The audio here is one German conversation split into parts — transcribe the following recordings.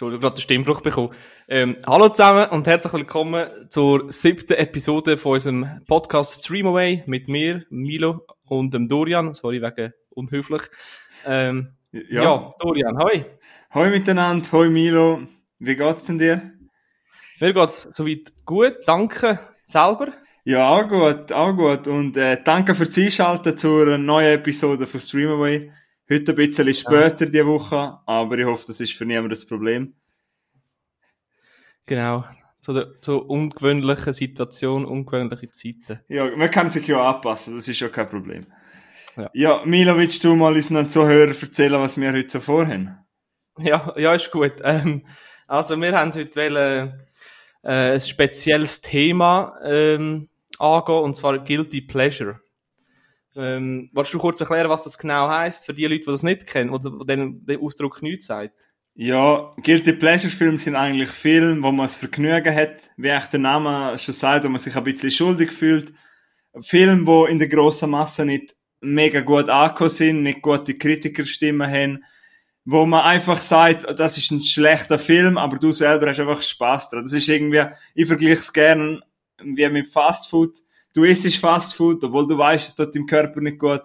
Entschuldigung, gerade den Stimmbruch bekommen. Ähm, hallo zusammen und herzlich willkommen zur siebten Episode von unserem Podcast Streamaway mit mir, Milo und dem Dorian. Sorry wegen unhöflich. Ähm, ja. ja. Dorian, hoi. Hoi miteinander, hoi Milo. Wie geht's denn dir? Mir geht's soweit gut, danke. Selber? Ja, auch gut, auch gut. Und äh, danke fürs Einschalten zur neuen Episode von Streamaway. Heute ein bisschen später ja. die Woche, aber ich hoffe, das ist für niemand das Problem. Genau. Zu der zu ungewöhnlichen Situation, ungewöhnliche Zeiten. Ja, man kann sich ja anpassen, das ist ja kein Problem. Ja, ja Milo, willst du mal unseren Zuhörern erzählen, was wir heute so vorhaben? Ja, ja, ist gut. Ähm, also, wir haben heute wollen, äh, ein spezielles Thema ähm, angehen, und zwar Guilty Pleasure. Ähm, willst du kurz erklären, was das genau heißt für die Leute, die das nicht kennen, oder denen der Ausdruck nichts sagt? Ja, Guilty Pleasure Filme sind eigentlich Filme, wo man das Vergnügen hat, wie echt der Name schon sagt, wo man sich ein bisschen schuldig fühlt. Filme, wo in der grossen Masse nicht mega gut angekommen sind, nicht gute Kritikerstimmen haben, wo man einfach sagt, das ist ein schlechter Film, aber du selber hast einfach Spaß dran. Das ist irgendwie, ich vergleiche es gerne wie mit Fast Food Du isst Fast Food, obwohl du weißt, es tut deinem Körper nicht gut.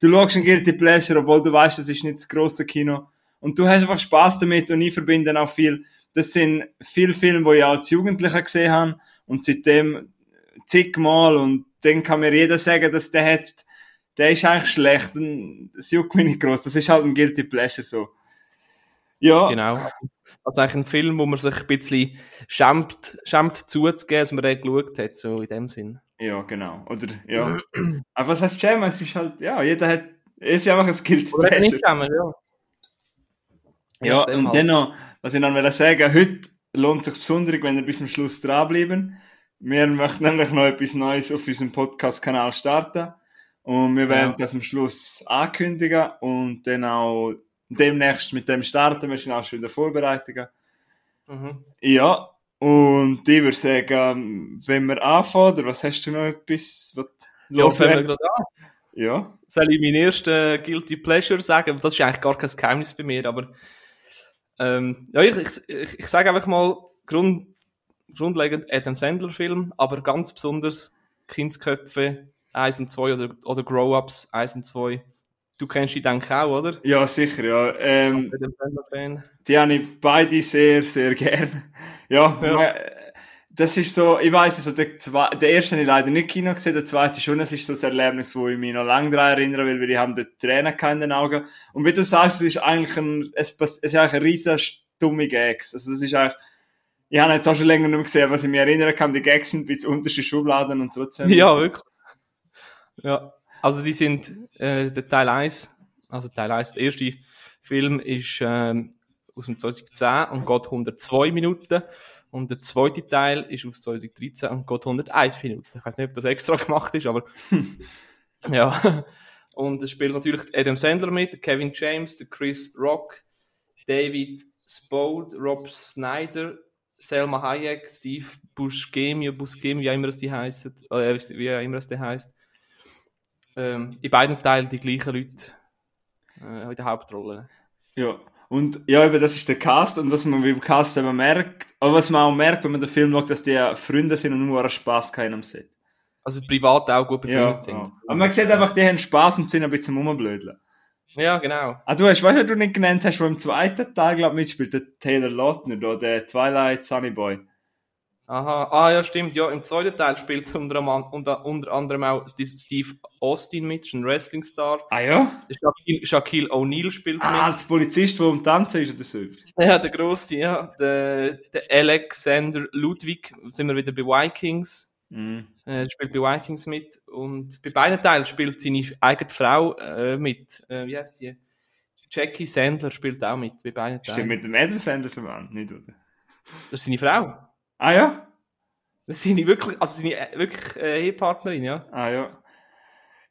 Du schaust ein Guilty Pleasure, obwohl du weißt, es ist nicht das grosse Kino. Und du hast einfach Spaß damit und ich verbinde auch viel. Das sind viele Filme, die ich als Jugendlicher gesehen habe und seitdem zigmal und dann kann mir jeder sagen, dass der hat, der ist eigentlich schlecht und das juckt mich nicht groß. Das ist halt ein Guilty Pleasure so. Ja. Genau. Also eigentlich ein Film, wo man sich ein bisschen schämt, schämt zuzugeben, dass man den geschaut hat, so in dem Sinn. Ja, genau. Oder, ja. Aber was heißt schämen? Es ist halt, ja, jeder hat, es ist einfach ein Skill Oder nicht schämen, ja. Ja, und halt. dennoch, was ich dann will sagen, heute lohnt es sich besonders, wenn ihr bis zum Schluss dranbleiben. Wir möchten nämlich noch etwas Neues auf unserem Podcast-Kanal starten. Und wir werden ja. das am Schluss ankündigen und dann auch demnächst mit dem starten. Wir sind auch schon in der Vorbereitung. Mhm. Ja, und ich würde sagen, wenn wir anfangen, oder was hast du noch etwas? Was ja, fangen wir gerade an. Ja. Soll ich meinen ersten Guilty Pleasure sagen? Das ist eigentlich gar kein Geheimnis bei mir, aber ähm, ja, ich, ich, ich, ich sage einfach mal Grund, grundlegend Adam Sandler Film, aber ganz besonders Kindsköpfe 1 und 2 oder, oder Grow-Ups 1 und 2. Du kennst die, denke auch, oder? Ja, sicher, ja. Ähm, die habe ich beide sehr, sehr gern. Ja, ja. Das ist so, ich weiss, also der, der erste habe ich leider nicht Kino gesehen, der zweite schon, das ist so ein Erlebnis, wo ich mich noch lange daran erinnere, weil wir haben dort Tränen in den Augen. Und wie du sagst, es ist eigentlich ein, es, es ist eigentlich ein riesen dumme Gags. Also das ist eigentlich, ich habe jetzt auch schon länger nicht mehr gesehen, was ich mich erinnern kann, die Gags sind wie unterschiedliche Schubladen und trotzdem. Ja, wirklich. Ja. Also die sind äh, der Teil 1, also Teil 1, der erste Film ist ähm, aus dem 2010 und geht 102 Minuten. Und der zweite Teil ist aus 2013 und geht 101 Minuten. Ich weiß nicht, ob das extra gemacht ist, aber ja. Und es spielt natürlich Adam Sandler mit, Kevin James, der Chris Rock, David Spode, Rob Snyder, Selma Hayek, Steve Buscemi, Buscemi, wie immer es die heißt, äh, wie immer es der heißt, ähm, in beiden Teilen die gleichen Leute äh, in der Hauptrolle. Ja, und ja, eben, das ist der Cast und was man beim Cast eben merkt, aber was man auch merkt, wenn man den Film schaut, dass die Freunde sind und nur Spaß keinem am Set. Also privat auch gut befreundet ja, sind. Ja. Aber man sieht einfach, die haben Spaß und sind ein bisschen rumblödeln. Ja, genau. Ah, du hast, weißt du, du nicht genannt hast, wo im zweiten Teil, glaube ich, mitspielt, der Taylor Lautner, der Twilight Sunny Boy. Aha, ah ja, stimmt, ja, im zweiten Teil spielt unter, unter, unter anderem auch Steve Austin mit, ein Wrestling-Star. Ah ja? Shaquille, Shaquille O'Neal spielt ah, mit. Ah, als Polizist, der am Tanzen ist oder so. Ja, der grosse, ja. Der, der Alexander Ludwig, sind wir wieder bei Vikings. Mhm. Äh, spielt bei Vikings mit. Und bei beiden Teilen spielt seine eigene Frau äh, mit. Äh, wie heißt die? Jackie Sandler spielt auch mit bei beiden Teilen. Ist mit dem Adam Sandler verwandt, nicht, oder? Das ist seine Frau. Ah ja? Das sind wirklich, also seine äh, wirklich äh, Ehepartnerin, ja. Ah ja.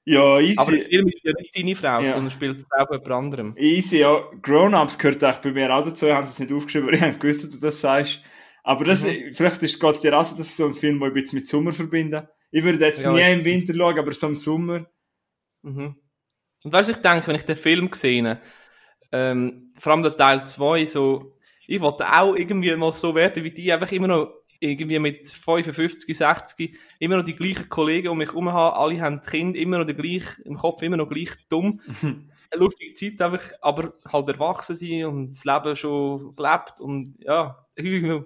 Ja, easy. Aber der Film ist ja nicht seine Frau, ja. sondern spielt auch jemand anderem. Easy, ja. Grown-Ups gehört eigentlich bei mir auch dazu. Ich habe es nicht aufgeschrieben, aber ich habe gewusst, dass du das sagst. Aber das, mhm. vielleicht geht es dir auch so, dass ich so einen Film ein bisschen mit Sommer verbinde. Ich würde jetzt ja, nie im Winter schauen, aber so im Sommer. Mhm. Und weißt du, ich denke, wenn ich den Film gesehen ähm, vor allem der Teil 2, so, ich wollte auch irgendwie mal so werden wie die, einfach immer noch irgendwie mit 55, 60 immer noch die gleichen Kollegen um mich herum haben, alle haben Kind, immer noch der gleich, im Kopf immer noch gleich dumm. Eine lustige Zeit einfach, aber halt erwachsen sein und das Leben schon gelebt und ja, irgendwie,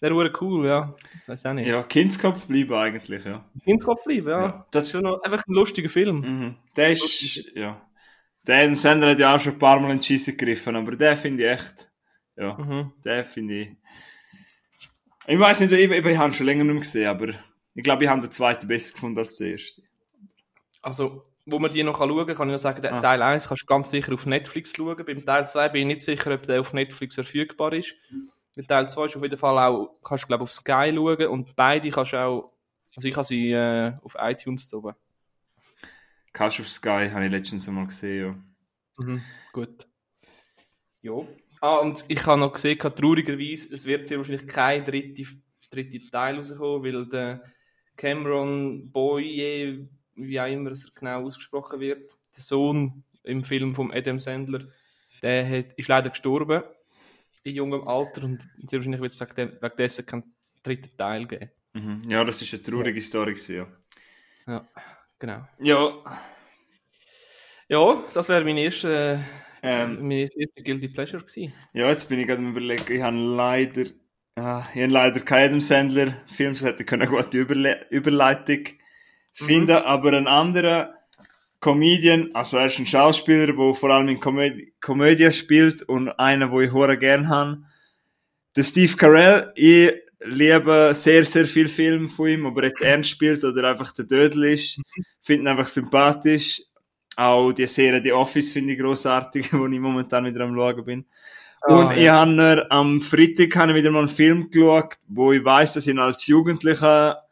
der wäre cool, ja. Weiß auch nicht. Ja, Kindskopf bleiben eigentlich, ja. Kindskopf bleiben, ja. Ja, Das ist schon noch einfach ein lustiger Film. Mhm. Der ist, ja. Der Sandler hat ja auch schon ein paar Mal in die Scheisse gegriffen, aber der finde ich echt, ja, Mhm. der finde ich. Ich weiß nicht, ich, ich, ich habe ihn schon länger nicht mehr gesehen, aber ich glaube, ich habe den zweiten besser gefunden als den ersten. Also, wo man die noch schauen kann, kann ich noch sagen, Ah. Teil 1 kannst du ganz sicher auf Netflix schauen. Beim Teil 2 bin ich nicht sicher, ob der auf Netflix verfügbar ist. Bei Teil 2 ist auf jeden Fall auch, kannst du glaube auf Sky schauen und beide kannst du auch, also ich habe sie äh, auf iTunes oben. Cash of Sky habe ich letztens mal gesehen, Mhm, gut. Ja. Ah, und ich habe noch gesehen, traurigerweise, es wird sehr wahrscheinlich kein dritte, dritte Teil rauskommen, weil der Cameron Boye, wie auch immer es genau ausgesprochen wird, der Sohn im Film von Adam Sandler, der hat, ist leider gestorben in jungem Alter und sehr wahrscheinlich wird es wegen, dessen keinen dritten Teil geben. ja. Mhm. Ja, das ist eine traurige Story gewesen, ja. Ja, genau. Ja, Ja, das wäre meine erste, ähm, meine erste Guilty Pleasure gewesen. ja, jetzt bin ich gerade überlegen, ich habe leider, ah, ich habe leider keinen Adam Sandler Film, sonst hätte ich eine gute Überle Überleitung finden, aber ein anderer Comedian, also er ist ein Schauspieler, der vor allem in Komödie, Komödie spielt und einer, wo ich hure gern habe. Der Steve Carell, ich liebe sehr, sehr viel Film von ihm, ob er jetzt ernst spielt oder einfach der Dödel ist. Finde ihn einfach sympathisch. Auch die Serie The Office finde ich grossartig, wo ich momentan wieder am schauen bin. Ah, und ich ja. habe mir am Freitag habe ich wieder mal einen Film geschaut, wo ich weiß, dass ich ihn als Jugendlicher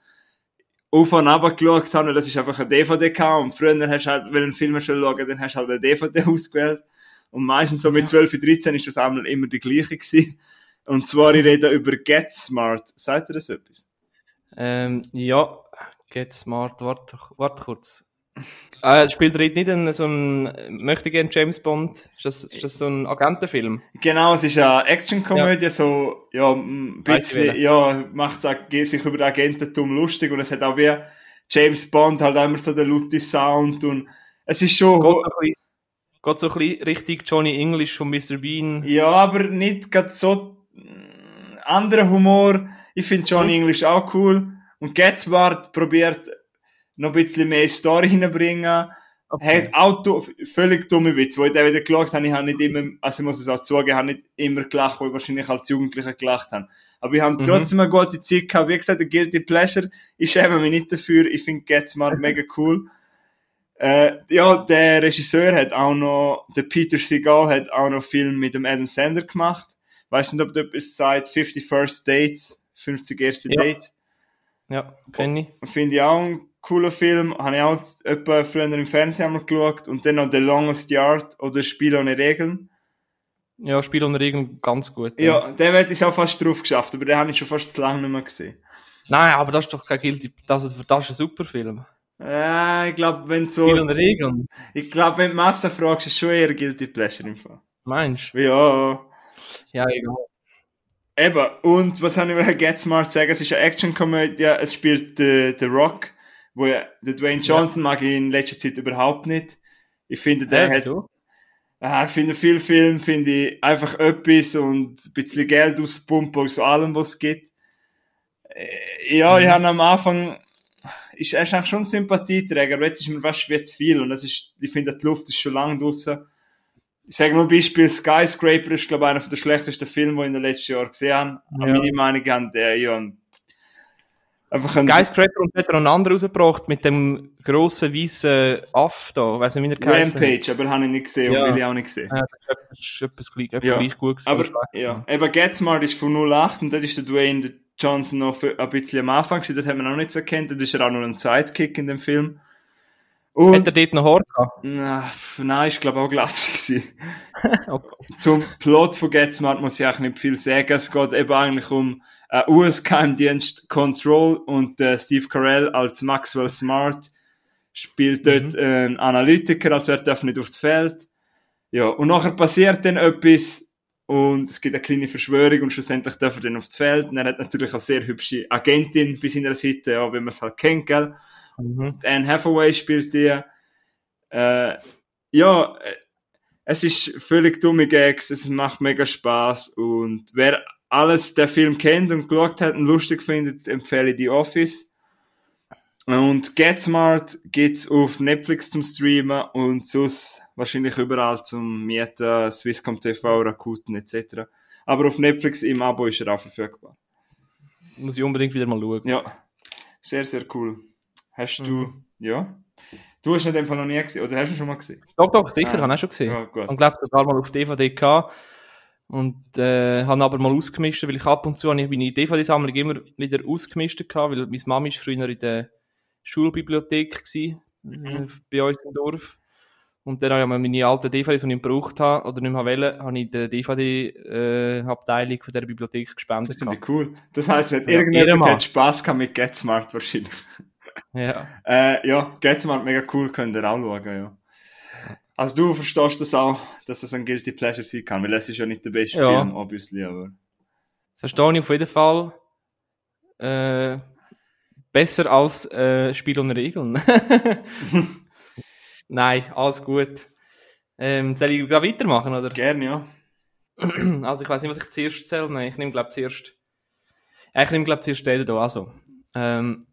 auf und ab geschaut habe, weil das ist einfach ein DVD gehabt. Und früher hast du halt, wenn du einen Film schon schauen dann hast du halt eine DVD ausgewählt. Und meistens so mit 12, 13 ist das einmal immer die gleiche gewesen. Und zwar, ich rede über Get Smart. Sagt ihr das etwas? Ähm, ja, Get Smart, warte, warte kurz. Äh, spielt er nicht in so ein, möchte gern James Bond? Ist das, ist das so ein Agentenfilm? Genau, es ist eine Actionkomödie, so, ja, ein bisschen, ja, macht sich über Agententum lustig und es hat auch wie James Bond halt immer so den lauten Sound und es ist schon, Geht so ein bisschen, geht so ein bisschen richtig Johnny English von Mr. Bean. ja, aber nicht gerade so mm, anderer Humor. Ich finde Johnny Mhm. English auch cool und Get Smart probiert noch ein bisschen mehr Story hineinbringen. Okay. Hat auch du, völlig dumme Witze. Wo ich den wieder geschaut habe, ich habe nicht immer, also ich muss es auch zugeben, ich habe nicht immer gelacht, wo ich wahrscheinlich als Jugendlicher gelacht habe. Aber ich habe Mhm. trotzdem eine gute Zeit gehabt. Wie gesagt, der Guilty Pleasure, ich schäme mich nicht dafür. Ich finde Get Smart mega cool. Äh, ja, der Regisseur hat auch noch, der Peter Seagal hat auch noch Film mit dem Adam Sandler gemacht. Weiß nicht, ob du etwas sagt, 50 First Dates, 50 erste Ja. Dates. Ja, kenne ich. Finde ich auch cooler Film. Habe ich auch etwa früher im Fernsehen einmal geschaut. Und dann noch The Longest Yard oder Spiel ohne Regeln. Ja, Spiel und Regeln ganz gut. Ja, der wird es auch fast drauf geschafft, aber den habe ich schon fast zu lange nicht mehr gesehen. Nein, aber das ist doch kein Guilty, das, ist- das ist ein super Film. Äh, ich glaube, wenn du Spiel so, und Regeln. ich glaube, wenn du die Masse fragst, ist es schon eher Guilty Pleasure im Fall. Meinst du? Ja. Ja, egal. Eben, und was habe ich über Get Smart sagen? Es ist eine Actionkomödie, es spielt äh, The Rock, wo ja, der Dwayne Johnson mag ich in letzter Zeit überhaupt nicht. Ich finde, der Ja, hat, wieso? Ah, ich finde, viel Film finde ich einfach etwas und ein bisschen Geld auspumpen aus allem, was es gibt. Äh, Ja, ich habe am Anfang, ist er ist eigentlich schon ein Sympathieträger, aber jetzt ist mir fast wie zu viel und das ist, ich finde, die Luft ist schon lange draussen. Ich sage mal ein Beispiel, Skyscraper ist, glaube ich, einer der schlechtesten Filme, die ich in den letzten Jahren gesehen habe. Ja. Ja. Meine Meinung an der, ja, ein- einfach ein Skyscraper und hat er einen anderen rausgebracht mit dem grossen weißen Aff da. Weiss nicht, wie er hat. Rampage, aber habe ich nicht gesehen Ja. und will ich auch nicht gesehen. Ja, das ist etwas gleich, etwas Ja, gleich gut gewesen, Aber, ja, eben Get Smart ist von 08 und dort ist der Dwayne der Johnson noch für, ein bisschen am Anfang gewesen, das hat man auch nicht so erkannt, dort ist er auch nur ein Sidekick in dem Film. Hat Und, er dort noch Haar gehabt? na, nein, ist glaube ich auch glatt gewesen. Okay. Zum Plot von Get Smart muss ich eigentlich nicht viel sagen, es geht eben eigentlich um äh, US-Geheimdienst Control und äh, Steve Carell als Maxwell Smart spielt dort äh, einen Analytiker, also er darf nicht aufs Feld. Ja, und nachher passiert dann etwas und es gibt eine kleine Verschwörung und schlussendlich dürfen dann aufs Feld. Und er hat natürlich eine sehr hübsche Agentin bei seiner Seite, ja, wie man es halt kennt, gell? Mhm. Anne Hathaway spielt die. Äh, ja, äh, es ist völlig dumme Gags, es macht mega Spaß und wer alles der Film kennt und geschaut hat und lustig findet, empfehle ich die Office. Und Get Smart gibt's auf Netflix zum Streamen und sonst wahrscheinlich überall zum Mieten, Swisscom TV, Rakuten etc. Aber auf Netflix im Abo ist er auch verfügbar. Muss ich unbedingt wieder mal schauen. Ja, sehr, sehr cool. Hast du, Mhm. ja? Du hast ihn in dem Fall noch nie gesehen, oder hast du ihn schon mal gesehen? Doch, doch, sicher, Ah. habe ich auch schon gesehen. Ja, gut. Und glaube sogar mal auf DVD gehabt. Und äh, habe aber mal ausgemischt, weil ich ab und zu habe ich meine DVD-Sammlung immer wieder ausgemischt gehabt, weil meine Mama ist früher in der Schulbibliothek gsi, äh, bei uns im Dorf. Und dann habe ich meine alten DVDs, die ich gebraucht habe, oder nicht mehr wollen, habe ich in der DVD-Abteilung von der Bibliothek Das gespendet. finde gehabt. ich cool. Das heisst, Ja, irgendjemand hat Spaß gehabt mit Get Smart wahrscheinlich. Ja. Äh, ja, Get Smart mega cool, könnt ihr auch schauen, ja. Also du verstehst das auch, dass das ein Guilty Pleasure sein kann, weil es ist ja nicht der beste Ja. Film, obviously, aber... Verstehe ich auf jeden Fall. Äh, besser als äh, Spiel und Regeln. Nein, alles gut. Ähm, soll ich gerade weitermachen, oder? Gerne, ja. Also ich weiß nicht, was ich zuerst zähle. Nein, ich nehme glaube zuerst. Ich nehme glaube zuerst den hier. Also ähm,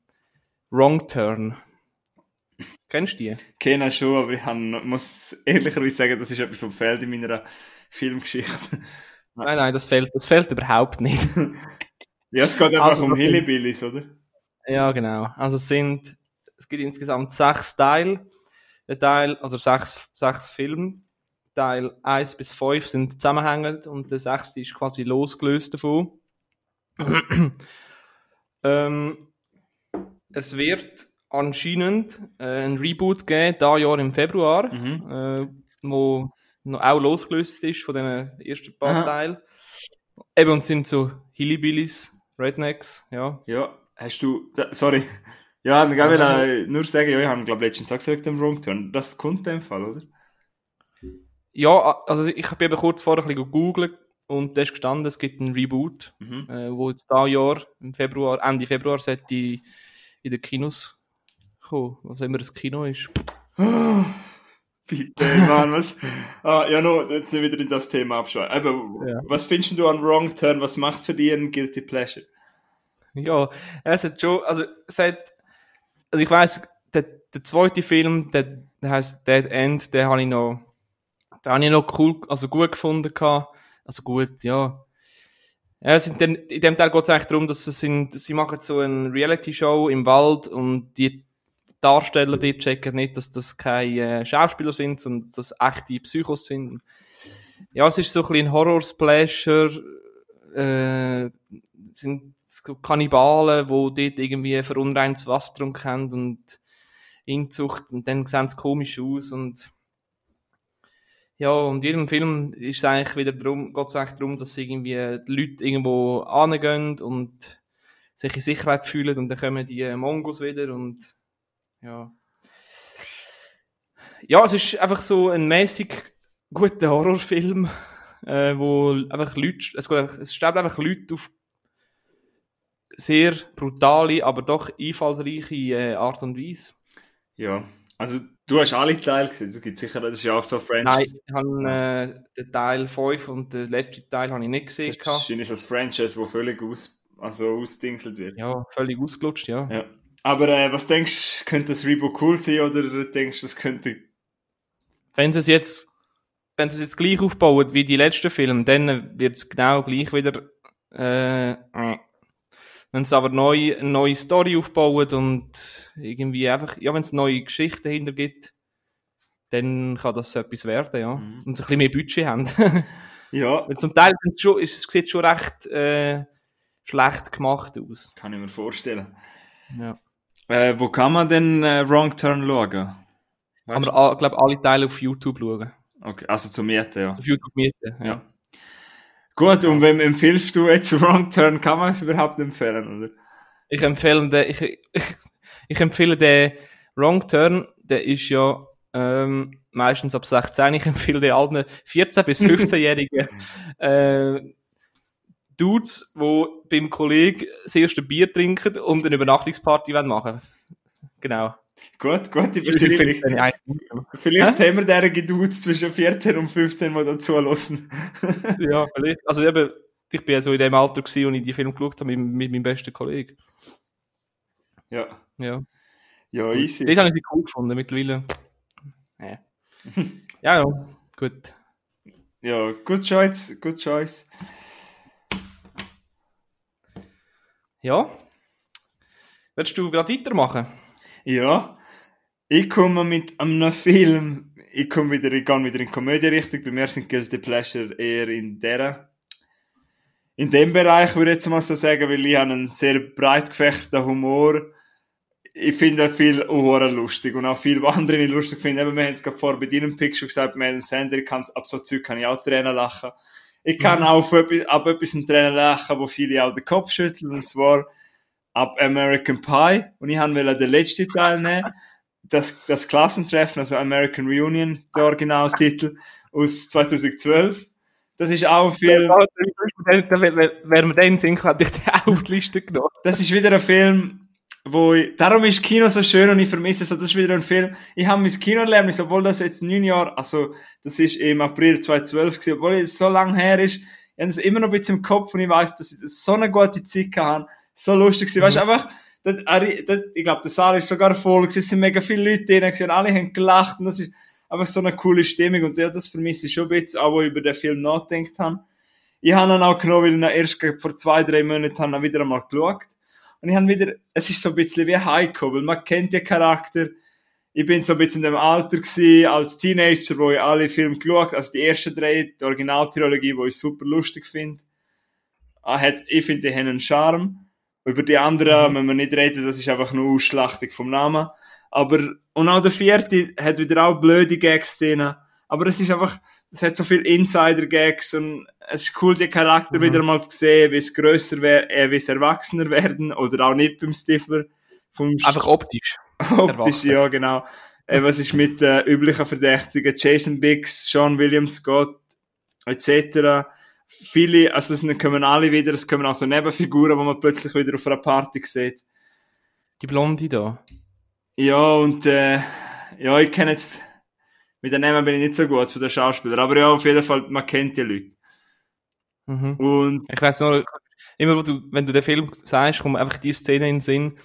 Wrong Turn. Kennst du die? Kenne schon, aber ich hab, muss ehrlicherweise sagen, das ist etwas, was fehlt in meiner Filmgeschichte. Nein, nein, das fehlt, das fehlt überhaupt nicht. Ja, es geht einfach Also, um Hillbillies, oder? ja, genau. Also es sind, es gibt insgesamt sechs Teile. Der Teil, also sechs, sechs Filme. Teil 1 bis 5 sind zusammenhängend und der sechste ist quasi losgelöst davon. ähm, es wird anscheinend äh, ein Reboot geben, da Jahr im Februar, Mhm. äh, wo noch auch losgelöst ist von den ersten paar Aha. Teilen. Eben, und sind so Hillbillies, Rednecks, ja. Ja, hast du... Sorry. Ja, dann kann ich will, nur sagen, ja, ich habe, glaube letztens auch gesagt, im Wrong Turn. Das kommt in dem Fall, oder? Ja, also ich habe eben kurz vorher ein bisschen gegoogelt und da ist gestanden, es gibt einen Reboot, Mhm. äh, wo jetzt da Jahr, im Februar, Ende Februar, sollte in den Kinos kommen, was immer das Kino ist. Bitte, Mann, was? Ah, ja, no, jetzt sind wir wieder in das Thema abschweifen. Aber Ja. was findest du an Wrong Turn? Was macht für dich ein Guilty Pleasure? Ja, es hat schon, also es hat, also ich weiss, der, der zweite Film, der, der heißt Dead End, den habe ich noch, den habe ich noch cool, also gut gefunden gehabt. Also gut, ja. Ja, sind dann, in dem Teil geht es eigentlich darum, dass sie, sind, sie machen so eine Reality-Show im Wald und die Darsteller die checken nicht, dass das keine äh, Schauspieler sind, sondern dass das echte Psychos sind. Ja, es ist so ein bisschen ein Horror-Splasher, äh, sind Kannibalen, wo dort irgendwie verunreintes Wasser getrunken haben und Inzucht und dann sehen sie komisch aus und ja, und in jedem Film ist es eigentlich wieder darum, geht es eigentlich darum, dass irgendwie die Leute irgendwo angehen und sich in Sicherheit fühlen und dann kommen die Mongos wieder und ja. Ja, es ist einfach so ein mäßig guter Horrorfilm, äh, wo einfach Leute, es, es sterben einfach Leute auf sehr brutale, aber doch einfallsreiche äh, Art und Weise. Ja, also du hast alle Teile gesehen, es gibt sicher, das ist ja auch so French. Nein, ich habe äh, den Teil 5 und den letzten Teil habe ich nicht gesehen. Das ist wahrscheinlich das Franchise, wo völlig aus, also ausdingselt wird. Ja, völlig ausgelutscht, ja. Ja. Aber äh, was denkst du, könnte das Reboot cool sein oder denkst du, das könnte... Wenn sie es jetzt, wenn sie es jetzt gleich aufbauen wie die letzten Filme, dann wird es genau gleich wieder, äh, äh. wenn sie aber neu, eine neue Story aufbauen und irgendwie einfach, ja, wenn es neue Geschichten dahinter gibt, dann kann das etwas werden, ja. Mhm. Und sie ein bisschen mehr Budget haben. Ja, Weil zum Teil schon, ist, es sieht schon recht, äh, schlecht gemacht aus. kann ich mir vorstellen. Ja. Äh, wo kann man denn äh, Wrong Turn schauen? Kann man, glaube alle Teile auf YouTube schauen. Okay, also zum Mieten, ja. Auf YouTube mieten, ja. ja. Gut, und wem empfiehlst du jetzt Wrong Turn? Kann man es überhaupt empfehlen, oder? Ich empfehle den, ich, ich, ich empfehle den Wrong Turn, der ist ja, Ähm, meistens ab 16. Ich empfehle den alten 14- bis 15-jährigen äh, Dudes, die beim Kollegen das erste Bier trinken und eine Übernachtungsparty wollen machen Genau. Gut, gute Das empfehle ich Beschreibung. nicht. Vielleicht haben wir derige Dudes zwischen 14 und 15, die da zulassen. Ja, vielleicht. Also eben, ich bin ja so in dem Alter gewesen, und ich die Film geschaut habe mit, mit meinem besten Kollegen. Ja. Ja. Ja, easy. Dort habe ich cool gefunden, mittlerweile. Ja. ja, ja, gut. Ja, good choice, good choice. Ja. Willst du gerade weitermachen? Ja. Ich komme mit einem Film, ich komme wieder, ich gehe wieder in Komödie-Richtung. Bei mir sind Guilty Pleasure eher in der, in dem Bereich, würde ich jetzt mal so sagen, weil ich habe einen sehr breit gefächerten Humor. Ich finde viel Humor lustig und auch viel, was andere nicht lustig finden. Eben, wir haben es gerade vorher bei deinem Pick schon gesagt, mit dem Sender, ich kann ab so Zeug kann ich auch Tränen lachen. Ich kann auch auf etwas, ab etwas im Tränen lachen, wo viele auch den Kopf schütteln, und zwar ab American Pie. Und ich wollte den letzten Teil nehmen. Das, das Klassentreffen, also American Reunion, der Originaltitel, aus 2012. Das ist auch viel, wären wir dann sind, hätte ich den auch die Liste genommen. das ist wieder ein Film, wo ich, darum ist Kino so schön und ich vermisse es, so, das ist wieder ein Film, ich habe mein Kinoerlebnis, obwohl das jetzt neun Jahre, also, das ist im April 2012 gewesen, obwohl es so lang her ist, ich habe es immer noch ein bisschen im Kopf und ich weiß, dass ich das so eine gute Zeit hatte, so lustig gewesen, weißt du, einfach, das, das, ich glaube, der Saal ist sogar voll gewesen, es sind mega viele Leute drin gewesen, und alle haben gelacht und das ist einfach so eine coole Stimmung und ja, das vermisse ich schon ein bisschen, auch wo ich über den Film nachgedacht habe. Ich habe ihn auch genommen, weil ich ihn erst vor zwei, drei Monaten wieder einmal geschaut. Und ich habe wieder, es ist so ein bisschen wie Heiko, weil man kennt den Charakter. Ich bin so ein bisschen in dem Alter gewesen, als Teenager, wo ich alle Filme geschaut also die ersten drei, die Originaltrilogie, wo ich super lustig finde. Ah, ich finde, die haben einen Charme. Über die anderen müssen wir nicht reden, das ist einfach nur Ausschlachtung vom Namen. Aber, und auch der vierte hat wieder auch blöde Gags drin. Aber es ist einfach, es hat so viel Insider-Gags und es ist cool, die Charakter Mhm. wieder mal zu sehen, wie es grösser werden, äh, wie es erwachsener werden, oder auch nicht beim Stifler. Vom Einfach optisch. Optisch, erwachsen. ja, genau. Äh, was ist mit äh, üblichen Verdächtigen? Jason Biggs, Sean William Scott, etc. Viele, also es kommen alle wieder, es kommen auch so Nebenfiguren, die man plötzlich wieder auf einer Party sieht. Die Blonde da. Ja, und äh, ja, ich kenne jetzt, mit den Namen bin ich nicht so gut von den Schauspielern, aber ja, auf jeden Fall, man kennt die Leute. Mhm. Und Ich weiß nur, immer du, wenn du den Film sagst, kommt einfach die Szene in den Sinn,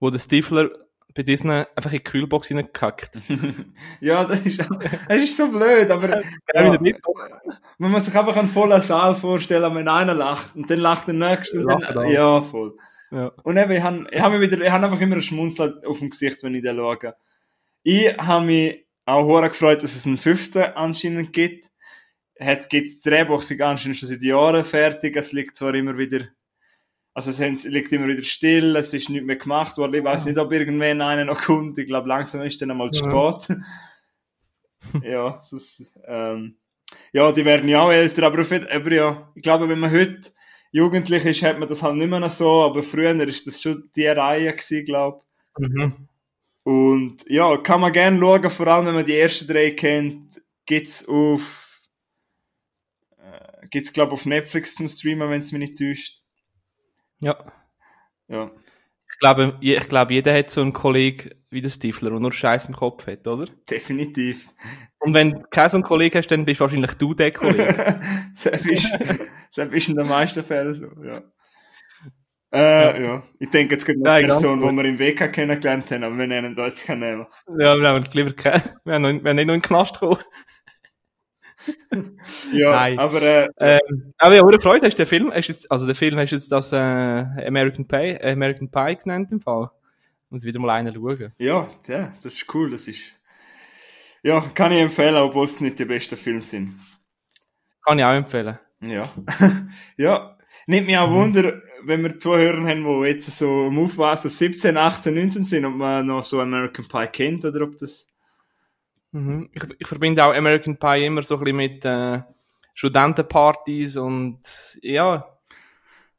wo der Stifler bei Disney einfach in die Kühlbox reingekackt. ja, das ist, es ist so blöd, aber Ja. man muss sich einfach einen vollen Saal vorstellen, wenn einer lacht und dann lacht der Nächste. Und dann, ja, voll. Ja. Und eben, ich habe ich hab mich wieder, ich habe einfach immer ein Schmunzel auf dem Gesicht, wenn ich den schaue. Ich habe mich auch sehr gefreut, dass es einen fünften anscheinend gibt. Gibt es das Drehbuch, sind anscheinend schon seit Jahren fertig. Es liegt zwar immer wieder, also es liegt immer wieder still, es ist nicht mehr gemacht worden. Ich weiß nicht, ob irgendwann einer noch kommt. Ich glaube, langsam ist dann einmal zu spät. ja, sonst, ähm, ja, die werden ja auch älter, aber, auf, aber ja, ich glaube, wenn man heute jugendlich ist, hat man das halt nicht mehr noch so, aber früher ist das schon die Reihe glaube Mhm. und ja, kann man gerne schauen, vor allem wenn man die ersten drei kennt, gibt's auf, äh, gibt's glaube auf Netflix zum Streamen, wenn es mich nicht täuscht. Ja. Ja. Ich glaube, ich glaube, jeder hat so einen Kollegen wie der Stifler, der nur Scheiß im Kopf hat, oder? Definitiv. Und wenn du keinen so einen Kollegen hast, dann bist wahrscheinlich du der Kollege. das ist, das ist in den meisten Fällen so, ja. Äh, ja. Ich denke, jetzt gibt es eine Person, die wir im WK kennengelernt haben, aber wir nennen da jetzt keinen Namen. ja, wir haben uns lieber kennen. Wir haben, noch, wir haben nicht noch in den Knast gekommen. Ja, Nein. aber äh, Ähm, aber ja, oder Freude, hast du den Film, hast jetzt, also den Film hast jetzt das äh, American Pie, American Pie genannt im Fall. Muss wieder mal einen schauen. ja, ja, das ist cool, das ist... Ja, kann ich empfehlen, obwohl es nicht die besten Filme sind. Kann ich auch empfehlen. Ja. ja. Nimmt mich auch Wunder, wenn wir Zuhörer haben, die jetzt so im Aufwachs, so 17, 18, 19 sind, ob man noch so American Pie kennt oder ob das. Mhm. Ich, ich verbinde auch American Pie immer so ein bisschen mit äh, Studentenpartys und ja,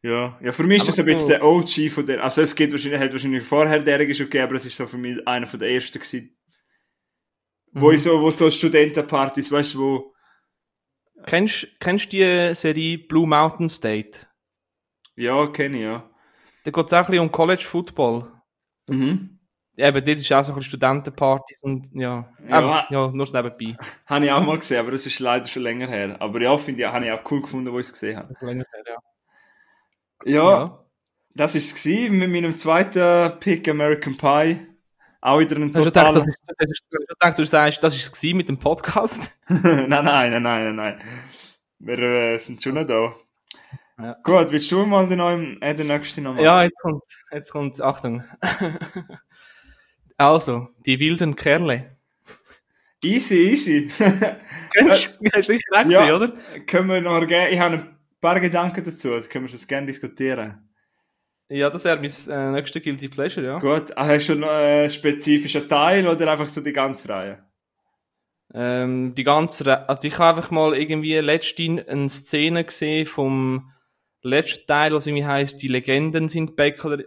Ja, ja, für mich ist Aber das ein bisschen der OG von der, also es geht wahrscheinlich, hat wahrscheinlich vorher derige schon gegeben, aber es ist so für mich einer von der ersten gewesen. Wo ich so, wo so Studentenpartys, weißt du, wo, Kennst, kennst du die Serie Blue Mountain State? ja, kenne ich, ja. Da geht es auch ein bisschen um College Football. Mhm. Eben, dort ist auch so ein Studentenpartys und ja, Ja. einfach, ja, nur nebenbei. Habe ich auch mal gesehen, aber das ist leider schon länger her. Aber ja, finde ich, habe ich auch cool gefunden, wo ich es gesehen habe. Länger her, ja. Ja, das ist es mit meinem zweiten Pick American Pie. Auch wieder ein Hast du gedacht, totaler... das ist, hast du gedacht, du sagst, das ist es mit dem Podcast? nein, nein, nein, nein, nein. Wir äh, sind schon noch da. Ja. Gut, willst du mal den neuen, äh, den nächsten noch machen? Ja, jetzt kommt, jetzt kommt, Achtung. also, die wilden Kerle. Easy, easy. Kennst du? Hast du sicher auch Ja. gesehen, oder? können wir noch gerne, ich habe ein paar Gedanken dazu, das können wir das gerne diskutieren. Ja, das wäre mein äh, nächster Guilty Pleasure, ja. Gut, ah, hast du noch einen spezifischen Teil oder einfach so die ganze Reihe? Ähm, die ganze, Re also ich habe einfach mal irgendwie letztens eine Szene gesehen vom letzten Teil, was irgendwie heisst, die Legenden sind back oder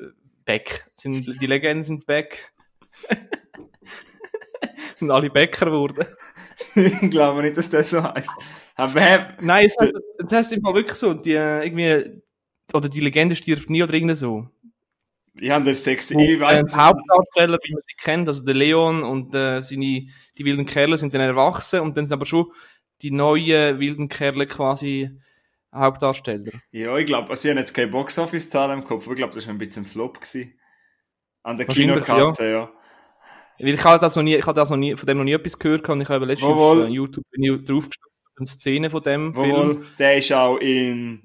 back. Sind, die Legenden sind back. sind alle Bäcker geworden. ich glaube nicht, dass das so heißt. Aber hä, Nein, es heißt, es heißt im Fall wirklich so, die äh, irgendwie, oder die Legende stirbt nie oder irgendwie so. ich habe das sexy, Wo, ich äh, weiß, die Hauptdarsteller, wie man sie kennt, also der Leon und äh, seine, die wilden Kerle sind dann erwachsen und dann sind aber schon die neuen wilden Kerle quasi Hauptdarsteller. ja, ich glaube, also ich habe jetzt keine Box-Office-Zahl im Kopf, aber ich glaube, das war ein bisschen ein Flop gewesen. An der Wahrscheinlich, Kinokasse, ja. Weil ich habe das noch nie, ich habe das noch nie, von dem noch nie etwas gehört und ich habe letztens Jawohl. auf YouTube auf eine Szene von dem Jawohl, Film. der ist auch in,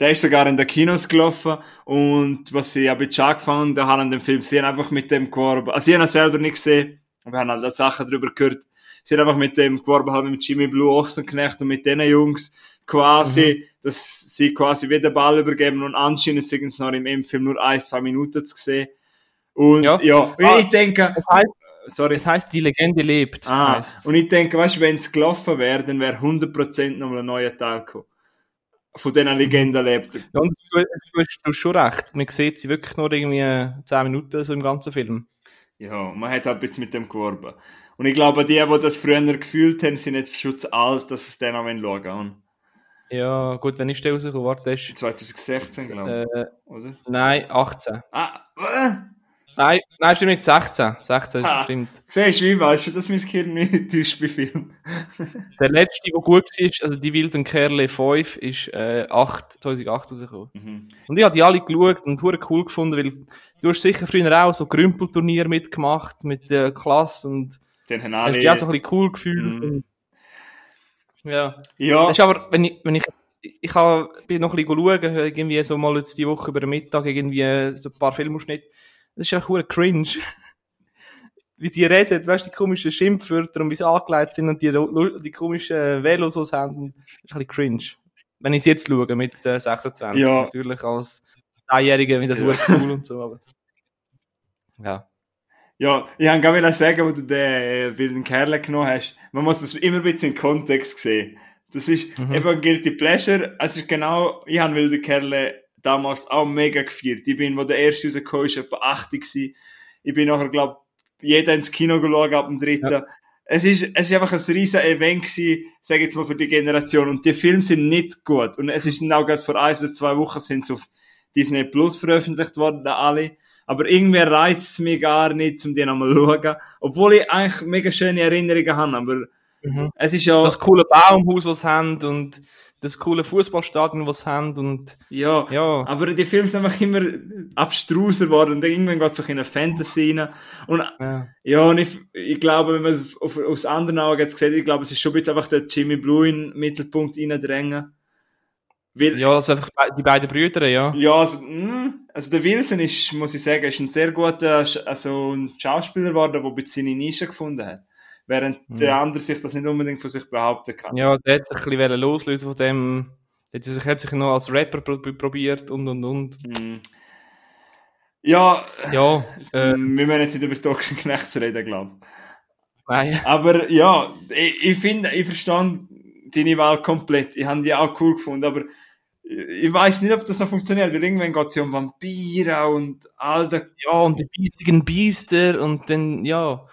der ist sogar in den Kinos gelaufen und was ich ein bisschen fand, da haben den Film, sie haben einfach mit dem geworben, also ich habe ihn selber nicht gesehen, aber wir haben halt Sachen darüber gehört, sie haben einfach mit dem geworben, halt mit Jimmy Blue Ochsenknecht und mit den Jungs quasi, Mhm. dass sie quasi wieder den Ball übergeben und anscheinend sind es noch im M-Film nur ein, zwei Minuten zu sehen. Und ja, Ja. und Ah. ich denke, Es heißt, sorry, es heißt, die Legende lebt. Ah, heisst's. und ich denke, weißt du, wenn es gelaufen wäre, dann wäre 100% nochmal ein neuer Teil gekommen. Von diesen Legenden lebt. Ja, und du, du, hast, schon recht. Man sieht sie wirklich nur irgendwie äh, 10 Minuten so im ganzen Film. Ja, man hat halt jetzt mit dem geworben. Und ich glaube, die, die das früher gefühlt haben, sind jetzt schon zu alt, dass es dann auch schauen wollen. Ja, gut, wenn ich der rausgekommen, warte, ist, 2016, glaube ich. äh, Oder? nein, 18. Ah, äh, Nein, nein, stimmt nicht, 16. 16 Ah. stimmt. siehst du, wie weißt du, dass mein Gehirn nicht täuscht bei Film? Der letzte, der gut war, also die wilden Kerle 5, ist äh, 8, 2008 rausgekommen. Mhm. Und ich habe die alle geschaut und hure cool gefunden, weil du hast sicher früher auch so Grümpelturnier mitgemacht mit der Klasse und Den haben hast alle... dich auch so ein bisschen cool gefühlt. Mhm. Ja. ja, Das ist aber, wenn ich, wenn ich, ich hab, bin noch ein bisschen schauen, irgendwie so mal jetzt die Woche über den Mittag irgendwie so ein paar Filmausschnitte. Das ist einfach cringe. wie die reden, weißt du, die komischen Schimpfwörter und wie sie angelegt sind und die, die komischen Velos so haben. Das ist ein bisschen cringe. Wenn ich es jetzt schaue mit äh, 26, Ja. natürlich als 10-Jähriger, wie das Ja. cool und so, aber. Ja. Ja, ich wollte gerade sagen, wo du den äh, wilden Kerl genommen hast. Man muss das immer ein bisschen in Kontext sehen. Das ist Mhm. eben Guilty Pleasure. Es ist genau, ich habe wilde Kerle damals auch mega gefeiert. Ich bin, wo der erste rausgekommen ist, etwa 80 gewesen. Ich bin nachher, glaub, jeder ins Kino geschaut ab dem dritten. Es ist, es ist einfach ein riesen Event gewesen, sag jetzt mal, für die Generation. Und die Filme sind nicht gut. Und es ist auch gerade vor ein oder zwei Wochen sind sie auf Disney Plus veröffentlicht worden, alle. Aber irgendwie reizt es mich gar nicht, um die nochmal zu schauen. Obwohl ich eigentlich mega schöne Erinnerungen habe, aber Mhm. es ist ja, Das coole Baumhaus, was sie haben und das coole Fußballstadion, was haben und, ja, ja. aber die Filme sind einfach immer abstruser geworden und irgendwann geht es auch in eine Fantasy rein. Und ja. ja, und ich, ich glaube, wenn man es auf, aufs andere Auge jetzt sieht, ich glaube, es ist schon jetzt einfach der Jimmy Blue in den Mittelpunkt reindrängen. Weil, Ja, also einfach die beiden Brüder, ja. Ja, also, mh, also der Wilson ist, muss ich sagen, ist ein sehr guter also ein Schauspieler geworden, der bisschen seine Nische gefunden hat. Während der andere sich das nicht unbedingt von sich behaupten kann. Ja, der hat sich ein bisschen loslösen von dem. Der hat sich, hat sich noch als Rapper pro probiert und und und. Mhm. Ja, Ja, äh, wir müssen jetzt nicht über Toxin Knechts reden, glaube ich. nein. Aber ja, ich, ich finde, ich verstand deine Wahl komplett. Ich habe die auch cool gefunden, aber ich, ich weiß nicht, ob das noch funktioniert, weil irgendwann geht es ja um Vampire und all das. Ja, und die biestigen Biester und dann, ja.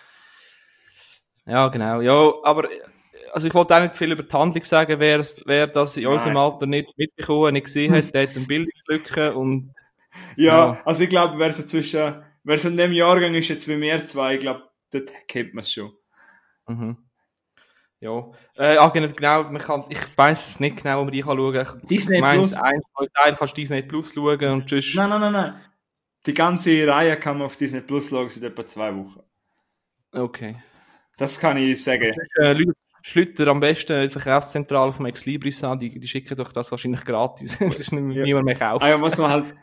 Ja, genau. Ja, aber also ich wollte auch nicht viel über die Handlung sagen, wer, wer das in unserem Alter nicht mitbekommen, nicht gesehen hat, der hat eine Bildungslücke und Ja, Ja. also ich glaube, wer so zwischen, wer so in dem Jahrgang ist jetzt wie wir zwei, ich glaube, dort kennt man es schon. mhm. ja. Äh, ah, genau, genau, man kann, ich weiß es nicht genau, wo man die kann schauen kann. Disney Ich meine, Plus? ein, kannst du Disney Plus schauen und sonst... Nein, nein, nein, nein. Die ganze Reihe kann man auf Disney Plus schauen seit etwa zwei Wochen. Okay. Das kann ich sagen. Äh, Leute, Schlüter am besten die Verkaufszentrale vom Ex Libris an, die, die schicken doch das wahrscheinlich gratis. Das ist nicht, Ja. niemand mehr kauft. Ah ja, was man halt,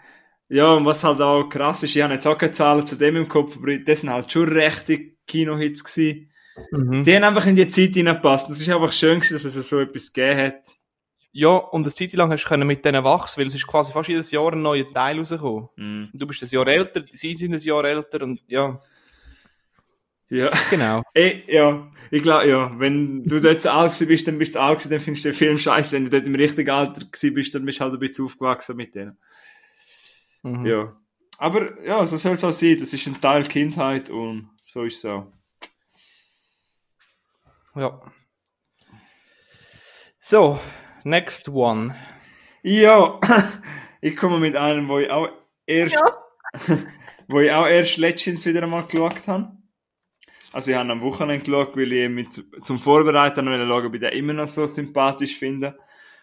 ja, und was halt auch krass ist, ich habe jetzt auch keine Zahlen zu dem im Kopf, aber das sind halt schon rechte Kinohits gewesen. Mhm. Die haben einfach in die Zeit hineingepasst. Das ist einfach schön gewesen, dass es so etwas gegeben hat. Ja, und eine Zeit lang hast du mit denen wachsen, weil es ist quasi fast jedes Jahr ein neuer Teil rausgekommen. Und Du bist ein Jahr älter, sie sind ein Jahr älter und ja, Ja. genau. Ey, ja, ich glaube, ja, wenn du dort zu alt gewesen bist, dann bist du alt gewesen, dann findest du den Film scheiße. Wenn du dort im richtigen Alter gewesen bist, dann bist du halt ein bisschen aufgewachsen mit denen. Mhm. Ja. Aber ja, so soll es auch sein. Das ist ein Teil Kindheit und so ist es auch. ja. So, next one. Ja, ich komme mit einem, wo ich auch erst, wo ich auch erst letztens wieder einmal geschaut habe. Also ich habe am Wochenende geschaut, weil ich mit, zum Vorbereiten noch schauen, ob ich den immer noch so sympathisch finde.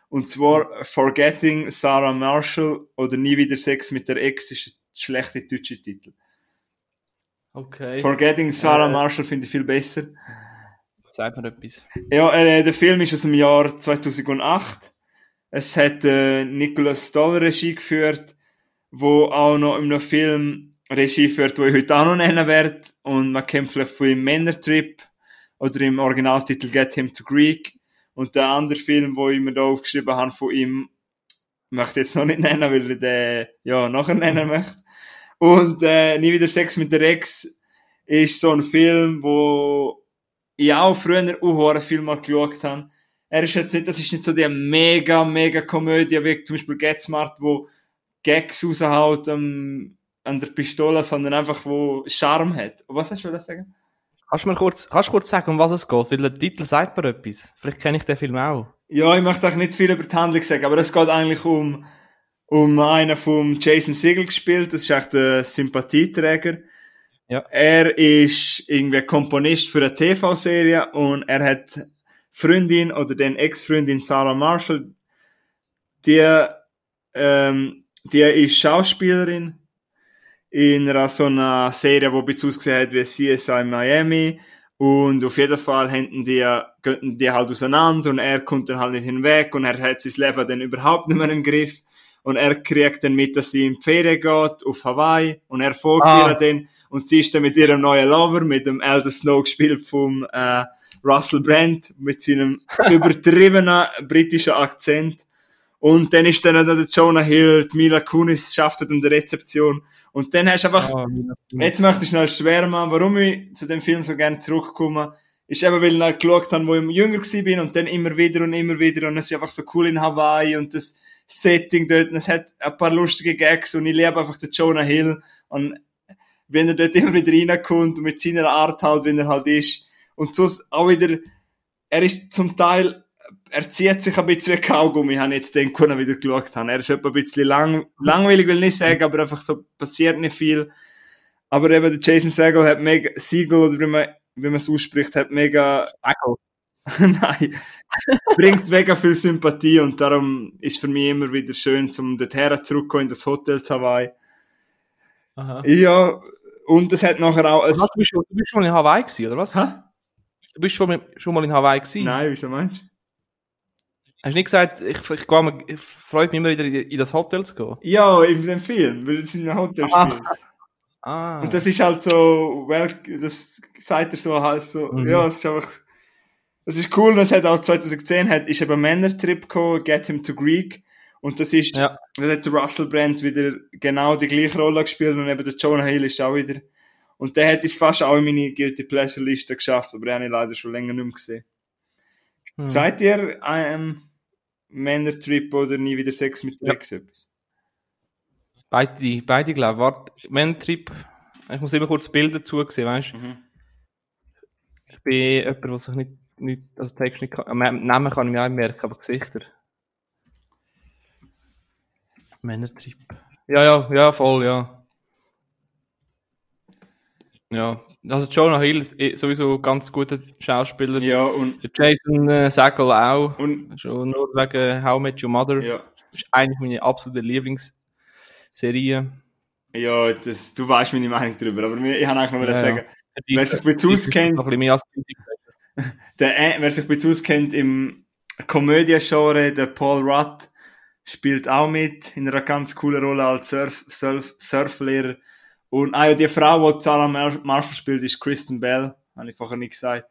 Und zwar Forgetting Sarah Marshall oder Nie wieder Sex mit der Ex ist ein schlechter deutscher Titel. Okay. Forgetting Sarah Äh. Marshall finde ich viel besser. Sag mir etwas. Ja, äh, der Film ist aus dem Jahr 2008. Es hat äh, Nicholas Stoll Regie geführt, wo auch noch in einem Film Regie führt, wo ich heute auch noch nennen werde. Und man kennt vielleicht von ihm Männertrip oder im Originaltitel Get Him to Greek. Und der andere Film, wo ich mir da aufgeschrieben habe von ihm, möchte ich jetzt noch nicht nennen, weil ich den ja nachher nennen möchte. Und äh, Nie wieder Sex mit der Ex ist so ein Film, wo ich auch früher auch viel mal geschaut habe. Er ist jetzt nicht, das ist nicht so die mega, mega Komödie, wie zum Beispiel Get Smart, wo Gags raushaut ähm, an der Pistole, sondern einfach, wo Charme hat. Was hast du das sagen? Kannst du mir kurz, kannst du kurz sagen, um was es geht? Weil der Titel sagt mir etwas. Vielleicht kenne ich den Film auch. Ja, ich möchte auch nicht zu viel über die Handlung sagen, aber es geht eigentlich um, um einen vom Jason Segel gespielt, das ist echt der Sympathieträger. Ja. Er ist irgendwie Komponist für eine TV-Serie und er hat Freundin oder den Ex-Freundin Sarah Marshall, die, ähm, die ist Schauspielerin in einer so einer Serie, die ein bisschen ausgesehen hat wie CSI Miami. Und auf jeden Fall händen die, gehen die halt auseinander und er kommt dann halt nicht hinweg und er hat sein Leben dann überhaupt nicht mehr im Griff. Und er kriegt dann mit, dass sie in die Ferien geht, auf Hawaii, und er folgt Ah. ihr dann, und sie ist dann mit ihrem neuen Lover, mit dem Elder Snow gespielt vom, äh, Russell Brand, mit seinem übertriebenen britischen Akzent. Und dann ist dann noch der Jonah Hill, die Mila Kunis schafft dann die Rezeption. Und dann hast du einfach, Ah, Jetzt möchte ich schnell schwärmen, warum ich zu dem Film so gerne zurückkomme. Ist eben, weil ich noch geschaut habe, wo ich jünger bin und dann immer wieder und immer wieder und es ist einfach so cool in Hawaii und das Setting dort und es hat ein paar lustige Gags und ich liebe einfach den Jonah Hill und wenn er dort immer wieder reinkommt und mit seiner Art halt, wie er halt ist und so auch wieder, er ist zum Teil, er zieht sich ein bisschen wie Kaugummi, habe ich jetzt den ich wieder geschaut habe. Er ist ein bisschen lang, langweilig, will ich nicht sagen, aber einfach so passiert nicht viel. Aber eben der Jason Segel hat mega, Siegel, oder wie man, wie man es ausspricht, hat mega, nein, bringt mega viel Sympathie und darum ist für mich immer wieder schön, zum dorthin zurückzukommen in das Hotel zu Hawaii. Aha. Ja, und es hat nachher auch Was, du, bist schon, du bist schon in Hawaii gewesen, oder was? Hä? Du bist schon, schon mal in Hawaii gewesen? Nein, wieso meinst du? Hast du nicht gesagt, ich, ich, gehe ich freut mich immer wieder in, in das Hotel zu gehen? Ja, in dem Film, weil es in einem Hotel Ah. spielt. Ah. Und das ist halt so, well, das sagt er so halt so, Mhm. ja, es ist einfach, das ist cool, das hat auch 2010 hat, ist eben Männertrip gekommen, Get Him to Greek. Und das ist, Ja. da hat der Russell Brand wieder genau die gleiche Rolle gespielt und eben der Jonah Hill ist auch wieder. Und der hat es fast auch in meine Guilty Pleasure Liste geschafft, aber den habe ich leider schon länger nicht mehr gesehen. Hm. Seid ihr ähm, Männertrip oder nie wieder Sex mit Ja. Ex etwas? Beide, beide glaube ich. Warte, Man Trip. Ich muss immer kurz Bilder dazu sehen, weißt du? Mhm. Ich bin jemand, der sich nicht, nicht also Text nicht kann. äh, Namen kann ich mir auch merken, aber Gesichter. Männertrip. Ja, ja, ja, voll, ja. Ja, also Jonah Hill ist eh sowieso ein ganz guter Schauspieler. Ja, und, Jason äh, Segel auch. und Schon nur wegen How I Met Your Mother. ja. Ist eigentlich meine absolute Lieblingsserie. Ja, das, du weißt meine Meinung darüber, aber ich habe eigentlich noch Ja, ja, ja. sagen, wer sich bei auskennt, der, wer sich bei uns auskennt im Komödie-Genre, der Paul Rudd spielt auch mit in einer ganz coolen Rolle als Surf, Surf, Surflehrer. Und ah ja, die Frau, die Mar- Marshall spielt, ist Kristen Bell, habe ich vorher nicht gesagt.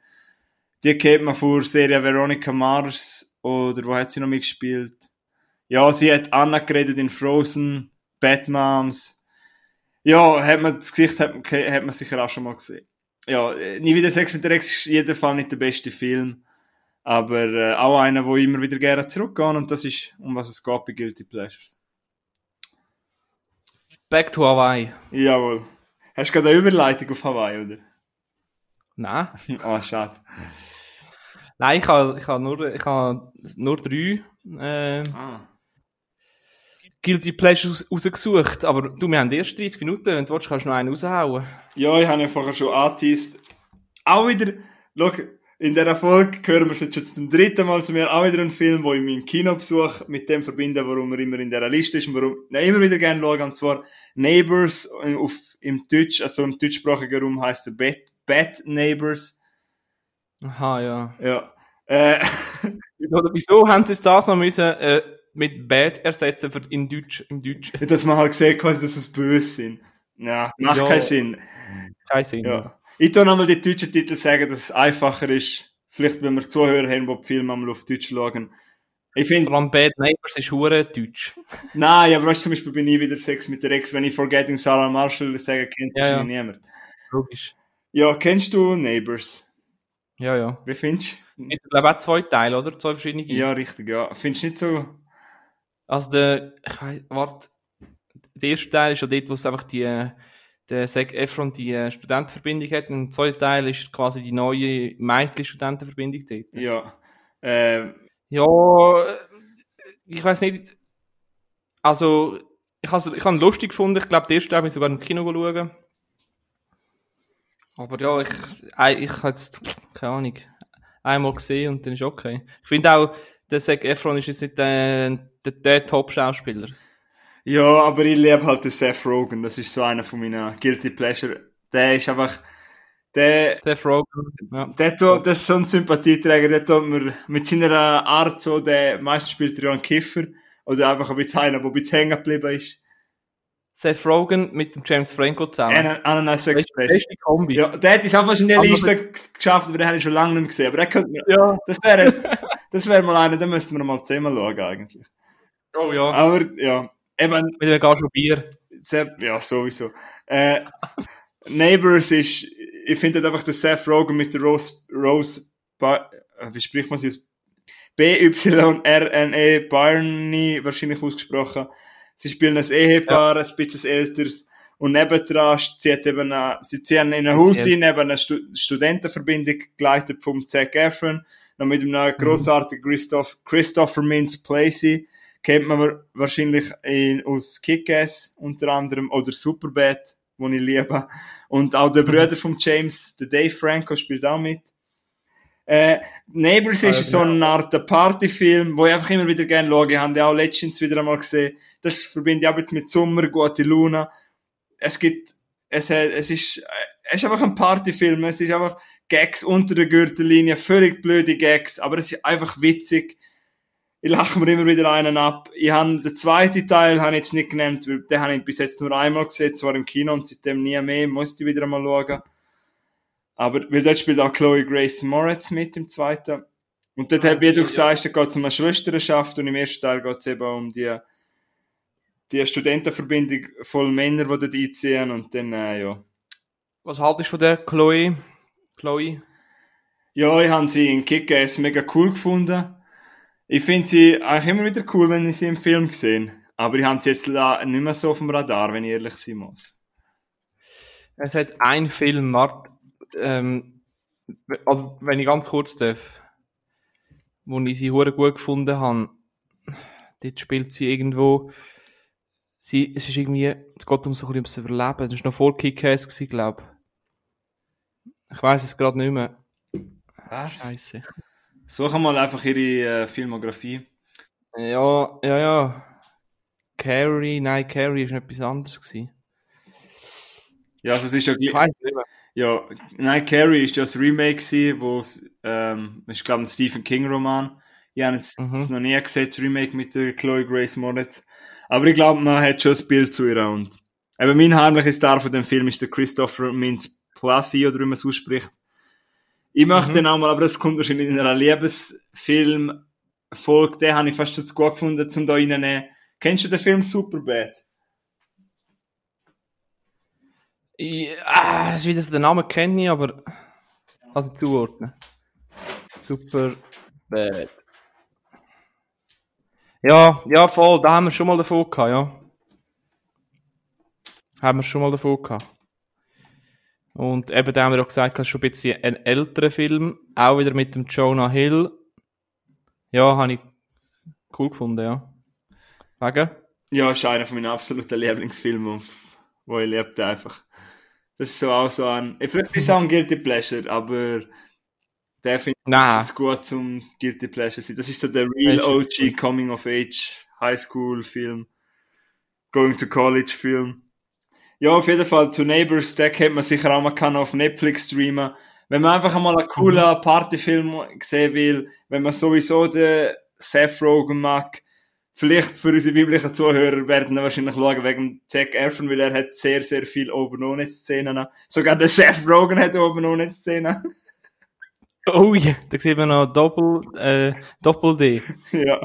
Die kennt man vor Serie Veronica Mars oder wo hat sie noch mitgespielt? Ja, sie hat Anna geredet in Frozen, Bad Moms. Ja, hat man das Gesicht hat, man- hat man sicher auch schon mal gesehen. Ja, nie wieder Sex mit der Ex ist Fall nicht der beste Film. Aber äh, auch einer, wo immer wieder gerne zurückgehen und das ist, um was es geht bei Guilty Pleasures. Back to Hawaii. Jawohl. Hast du gerade eine Überleitung auf Hawaii, oder? Nein. Ah, schade. Nein, ich habe ich ha nur, ich ha nur drei äh, Ah. Guilty Pleasures raus- rausgesucht. Aber du, wir haben erst 30 Minuten. Wenn du willst, kannst du noch einen raushauen. Ja, ich habe ja vorher schon angeteased. Auch wieder, schau, in dieser Folge hören wir es jetzt zum dritten Mal zu mir, auch wieder ein Film, wo ich meinen Kinobesuch mit dem verbinde, warum er immer in dieser Liste ist und warum ich immer wieder gerne schaue, und zwar Neighbors äh, auf, im Deutsch, also im deutschsprachigen Raum heisst er Bad, Bad Neighbors. Aha, ja. Ja. Äh, Oder wieso haben sie das noch müssen, äh, mit Bad ersetzen für in Deutsch, im Deutsch? dass man halt sieht, quasi, dass es böse sind. Ja, macht Ja. keinen Sinn. Kein Sinn. Ja. Ich tu nochmal die deutschen Titel sagen, dass es einfacher ist. Vielleicht, wenn wir Zuhörer haben, die die Filme einmal auf Deutsch schauen. Ich finde, Vor allem Bad Neighbors ist hure Deutsch. nein, aber weißt du, zum Beispiel bei Nie wieder Sex mit der Ex, wenn ich Forgetting Sarah Marshall sage, kennt Ja, ja. niemand. Logisch. Ja, kennst du Neighbors? Ja, ja. Wie findest du? Ich glaube auch zwei Teile, oder? Zwei verschiedene. Ja, richtig, ja. Findest du nicht so? Also der, ich weiß, warte, der erste Teil ist ja dort, wo es einfach die, äh, der Zac Efron die äh, Studentenverbindung hat und der zweite Teil ist quasi die neue Mädchen-Studentenverbindung dort. Ja. Äh, Ja, äh, ich weiß nicht, also ich habe ich ihn lustig gefunden, ich glaube, der erste Teil bin ich sogar im Kino schauen. Aber ja, ich, ei- ich habe jetzt, keine Ahnung, einmal gesehen und dann ist okay. Ich finde auch, der Zac Efron ist jetzt nicht der, der, der Top-Schauspieler. Ja, aber ich liebe halt den Seth Rogen. Das ist so einer von meinen Guilty Pleasure. Der ist einfach, der, Der Rogen, ja. Der tut, das ist so ein Sympathieträger, der tut mir mit seiner Art so, der meistens spielt er ja einen Kiffer, oder einfach ein bisschen einer, der ein bisschen hängen geblieben ist. Seth Rogen mit dem James Franco zusammen. An- Ananas Das ist die Express. beste Kombi. Ja, der hat es auch fast in der Liste geschafft, aber den habe ich schon lange nicht mehr gesehen. Aber der könnte mir, Ja. das wäre, das wäre mal einer, den müssten wir mal zehnmal schauen, eigentlich. Oh ja. Aber, ja, eben, Mit einem Glas Bier. ja, sowieso. Äh, Neighbors ist, ich finde halt einfach der Seth Rogen mit der Rose, Rose, Ba- äh, wie spricht man sie aus? B-Y-R-N-E, Barney, wahrscheinlich ausgesprochen. Sie spielen ein Ehepaar, ein bisschen älteres. Und nebendran zieht eben eine, sie ziehen in ein Haus hin, eben eine Stu Studentenverbindung, geleitet vom Zac Efron, noch mit einem grossartigen Christoph, Christopher Mintz Placey, kennt man wa- wahrscheinlich in, aus Kick-Ass unter anderem, oder Superbad, den ich liebe. Und auch der Bruder von James, der Dave Franco, spielt auch mit. Äh, Neighbors ist ja, so eine Art Partyfim, wo ich einfach immer wieder gerne schaue. Ich habe den auch letztens wieder einmal gesehen. Das verbinde ich auch jetzt mit Sommer, gute Luna. Es gibt, es, es ist, es ist einfach ein Partyfilm. Es ist einfach Gags unter der Gürtellinie, völlig blöde Gags, aber es ist einfach witzig. Ich lache mir immer wieder einen ab. Ich habe den zweiten Teil habe ich jetzt nicht genannt, weil den habe ich bis jetzt nur einmal gesehen, zwar im Kino und seitdem nie mehr, musste ich wieder einmal schauen. Aber, weil dort spielt auch Chloe Grace Moretz mit im zweiten. Und dort, wie du ja. gesagt hast, geht es um eine Schwesternschaft und im ersten Teil geht es eben um die, die Studentenverbindung voll Männer, die dort einziehen und dann, äh, ja. Was haltest du von der Chloe? Chloe? Ja, ich habe sie in Kick-Ass mega cool gefunden. Ich finde sie eigentlich immer wieder cool, wenn ich sie im Film sehe. Aber ich habe sie jetzt nicht mehr so auf dem Radar, wenn ich ehrlich sein muss. Es hat ein Film, Mart, ähm, Also, wenn ich ganz kurz darf, wo ich sie hure gut gefunden habe, dort spielt sie irgendwo, sie, es ist irgendwie, es geht um so ein bisschen ums Überleben, es war noch vor Kick-Ass, glaube ich. Ich weiss es gerade nicht mehr. Was? Scheiße. Suche mal einfach ihre äh, Filmografie. Ja, ja, ja. Carrie, nein, Carrie war etwas anderes. Gewesen. Ja, also es ist ja Ich weiss nicht mehr. Ja, nein, Carrie ist ja das Remake gewesen, wo es, ähm, ich glaube, ein Stephen King Roman. Ich habe jetzt Mhm. das noch nie gesehen, das Remake mit der Chloe Grace Moretz. Aber ich glaube, man hat schon ein Bild zu ihr und eben mein heimlicher Star von dem Film ist der Christopher Mintz Plasi, oder wie man es ausspricht. Ich möchte Mhm. den auch mal, aber das kommt wahrscheinlich in einer Liebesfilm-Folge, den habe ich fast schon zu gut gefunden, zum da reinnehmen. Kennst du den Film Superbad? Ich, ah, es ist wieder so den Namen kenne ich, aber kann es nicht zuordnen. Super bad. Ja, ja, voll, da haben wir schon mal davon gehabt, ja. Haben wir schon mal davon gehabt. Und eben, da haben wir auch gesagt, das ist schon ein bisschen ein älterer Film, auch wieder mit dem Jonah Hill. Ja, habe ich cool gefunden, ja. Wegen? Ja, ist einer von meinen absoluten Lieblingsfilmen, wo ich lebte einfach. Das ist so auch so ein, ich vielleicht ist es auch ein Guilty Pleasure, aber der finde ich gut zum Guilty Pleasure sein. Das ist so der real? OG Coming of Age High School Film, Going to College Film. Ja, auf jeden Fall zu Neighbors, der kennt man sicher auch, man kann auf Netflix streamen. Wenn man einfach einmal einen coolen Partyfilm sehen will, wenn man sowieso den Seth Rogen mag, vielleicht für unsere biblischen Zuhörer werden wir wahrscheinlich schauen wegen Zac Efron, weil er hat sehr, sehr viel oben ohne Szenen. Sogar der Seth Rogen hat oben ohne Szenen. Oh ja, da sieht man noch Doppel, äh, Doppel-D. ja.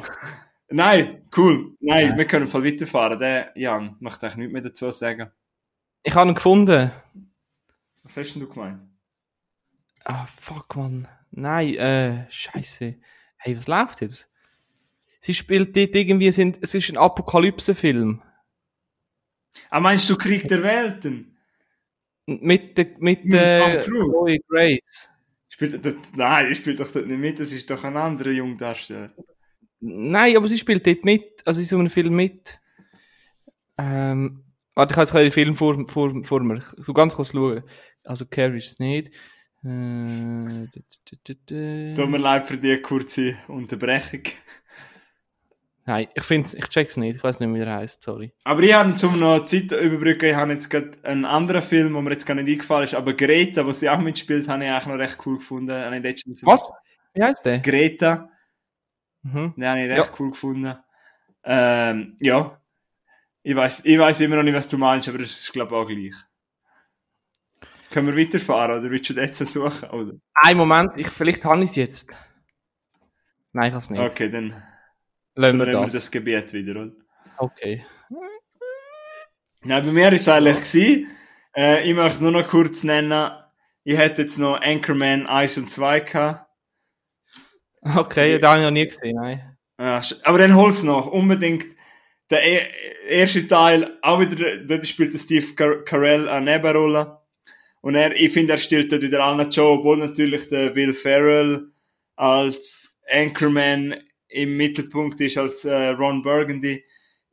Nein, cool. Nein, Ja. wir können voll weiterfahren. Der Jan möchte eigentlich nichts mehr dazu sagen. Ich habe ihn gefunden. Was hast denn du gemeint? Ah, fuck, man. Nein, äh, scheiße. Hey, was läuft jetzt? Sie spielt dort irgendwie, sind, es ist ein Apokalypse-Film. Ah, meinst du Krieg der Welten? Mit der, mit Mit der. Chloe Grace. Spielt dort, nein, er spielt doch dort nicht mit, das ist doch ein anderer Jungdarsteller. Nein, aber sie spielt dort mit, also in so einem Film mit. Ähm, warte, ich habe jetzt den Film vor, vor, vor mir. So ganz kurz schauen. Also, Carrie ist es nicht. Äh, Tut mir leid für die kurze Unterbrechung. Nein, ich finde ich check's nicht. Ich weiß nicht, wie er heißt, sorry. Aber ich habe zum noch Zeit überbrücken, ich habe jetzt gerade einen anderen Film, der mir jetzt gar nicht eingefallen ist, aber Greta, wo sie auch mitspielt, habe ich eigentlich noch recht cool gefunden. Habe ich letztens- Was? Wie heißt der? Greta, Mhm. den habe ich recht cool gefunden. Ähm, ja. Ich weiß, ich weiß immer noch nicht, was du meinst, aber das ist, glaube ich, auch gleich. Können wir weiterfahren, oder willst du jetzt suchen, oder? Ein Moment, ich, vielleicht habe ich es jetzt. Nein, ich habe es nicht. Okay, dann Lassen wir nehmen wir das. das Gebiet wieder, oder? Okay. Nein, bei mir war es eigentlich gewesen, äh, ich möchte nur noch kurz nennen, ich hätte jetzt noch Anchorman 1 und 2 gehabt. Okay, den habe ich noch nie gesehen, nein. Ja, aber dann hol's noch, unbedingt. Der e erste Teil, auch wieder, dort spielt der Steve Car Carell eine Nebenrolle. Und er, ich finde, er stellt dort wieder allen Joe, obwohl natürlich der Will Ferrell als Anchorman im Mittelpunkt ist, als äh, Ron Burgundy.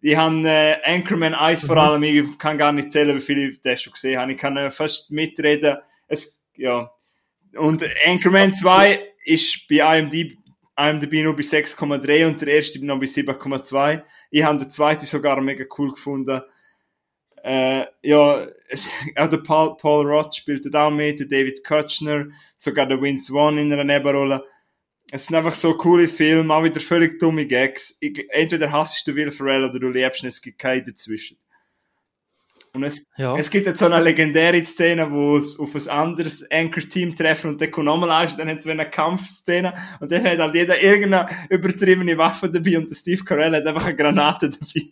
Ich habe äh, Anchorman 1 vor allem, ich kann gar nicht zählen, wie viele ich das schon gesehen habe. Ich kann äh, fast mitreden. Es, ja. Und Anchorman 2 ist bei IMDb, IMDb nur bei 6,3 und der erste noch bei 7,2. Ich habe den zweiten sogar mega cool gefunden. Äh, ja, es, auch der Paul, Paul Roth spielt dort auch mit, der David Kutchner, sogar der Vince Vaughn in einer Nebenrolle. Es sind einfach so coole Filme, auch wieder völlig dumme Gags. Ich, entweder hasst du Will Ferrell oder du liebst ihn, es gibt keinen dazwischen. Und es, Ja. es gibt jetzt so eine legendäre Szene, wo es auf ein anderes Anchor-Team treffen und dann kommt nochmal dann hat es so eine Kampfszene und dann hat halt jeder irgendeine übertriebene Waffe dabei und der Steve Carell hat einfach eine Granate dabei.